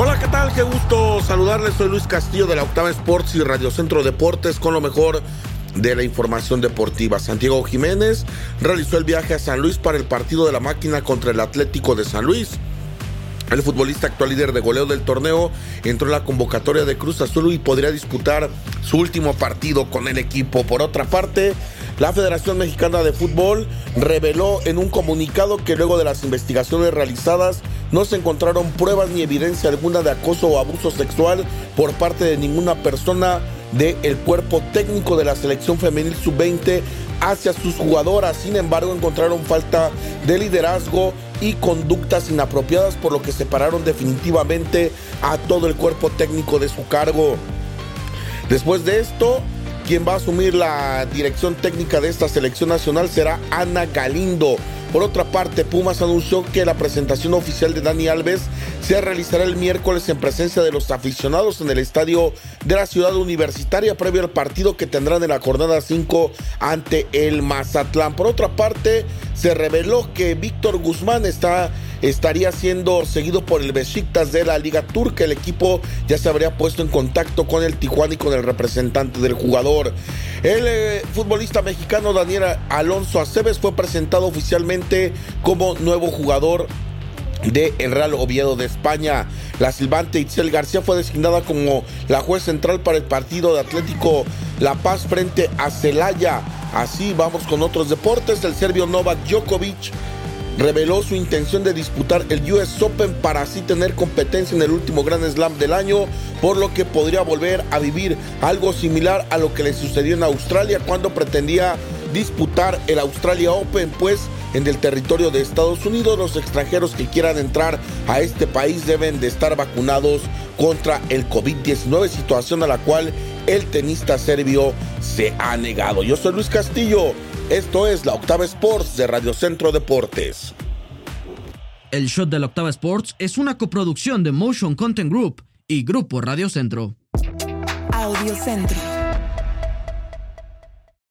Hola, ¿qué tal? Qué gusto saludarles. Soy Luis Castillo de la Octava Sports y Radio Centro Deportes con lo mejor de la información deportiva. Santiago Jiménez realizó el viaje a San Luis para el partido de la máquina contra el Atlético de San Luis. El futbolista actual líder de goleo del torneo entró en la convocatoria de Cruz Azul y podría disputar su último partido con el equipo. Por otra parte, la Federación Mexicana de Fútbol reveló en un comunicado que luego de las investigaciones realizadas no se encontraron pruebas ni evidencia alguna de acoso o abuso sexual por parte de ninguna persona del cuerpo técnico de la selección femenil sub-20 hacia sus jugadoras. Sin embargo, encontraron falta de liderazgo y conductas inapropiadas, por lo que separaron definitivamente a todo el cuerpo técnico de su cargo. Después de esto, quien va a asumir la dirección técnica de esta selección nacional será Ana Galindo. Por otra parte, Pumas anunció que la presentación oficial de Dani Alves se realizará el miércoles en presencia de los aficionados en el estadio de la ciudad universitaria previo al partido que tendrán en la jornada 5 ante el Mazatlán. Por otra parte, se reveló que Víctor Guzmán está estaría siendo seguido por el Besiktas de la Liga Turca. El equipo ya se habría puesto en contacto con el Tijuana y con el representante del jugador. El eh, futbolista mexicano Daniel Alonso Aceves fue presentado oficialmente como nuevo jugador de el Real Oviedo de España. La silbante Itzel García fue designada como la juez central para el partido de Atlético La Paz frente a Celaya. Así vamos con otros deportes. El serbio Novak Djokovic reveló su intención de disputar el US Open para así tener competencia en el último Grand Slam del año, por lo que podría volver a vivir algo similar a lo que le sucedió en Australia cuando pretendía disputar el Australia Open, pues en el territorio de Estados Unidos los extranjeros que quieran entrar a este país deben de estar vacunados contra el COVID-19, situación a la cual el tenista serbio se ha negado. Yo soy Luis Castillo esto es la Octava Sports de Radio Centro Deportes. El shot de la Octava Sports es una coproducción de Motion Content Group y Grupo Radio Centro. Audio Centro.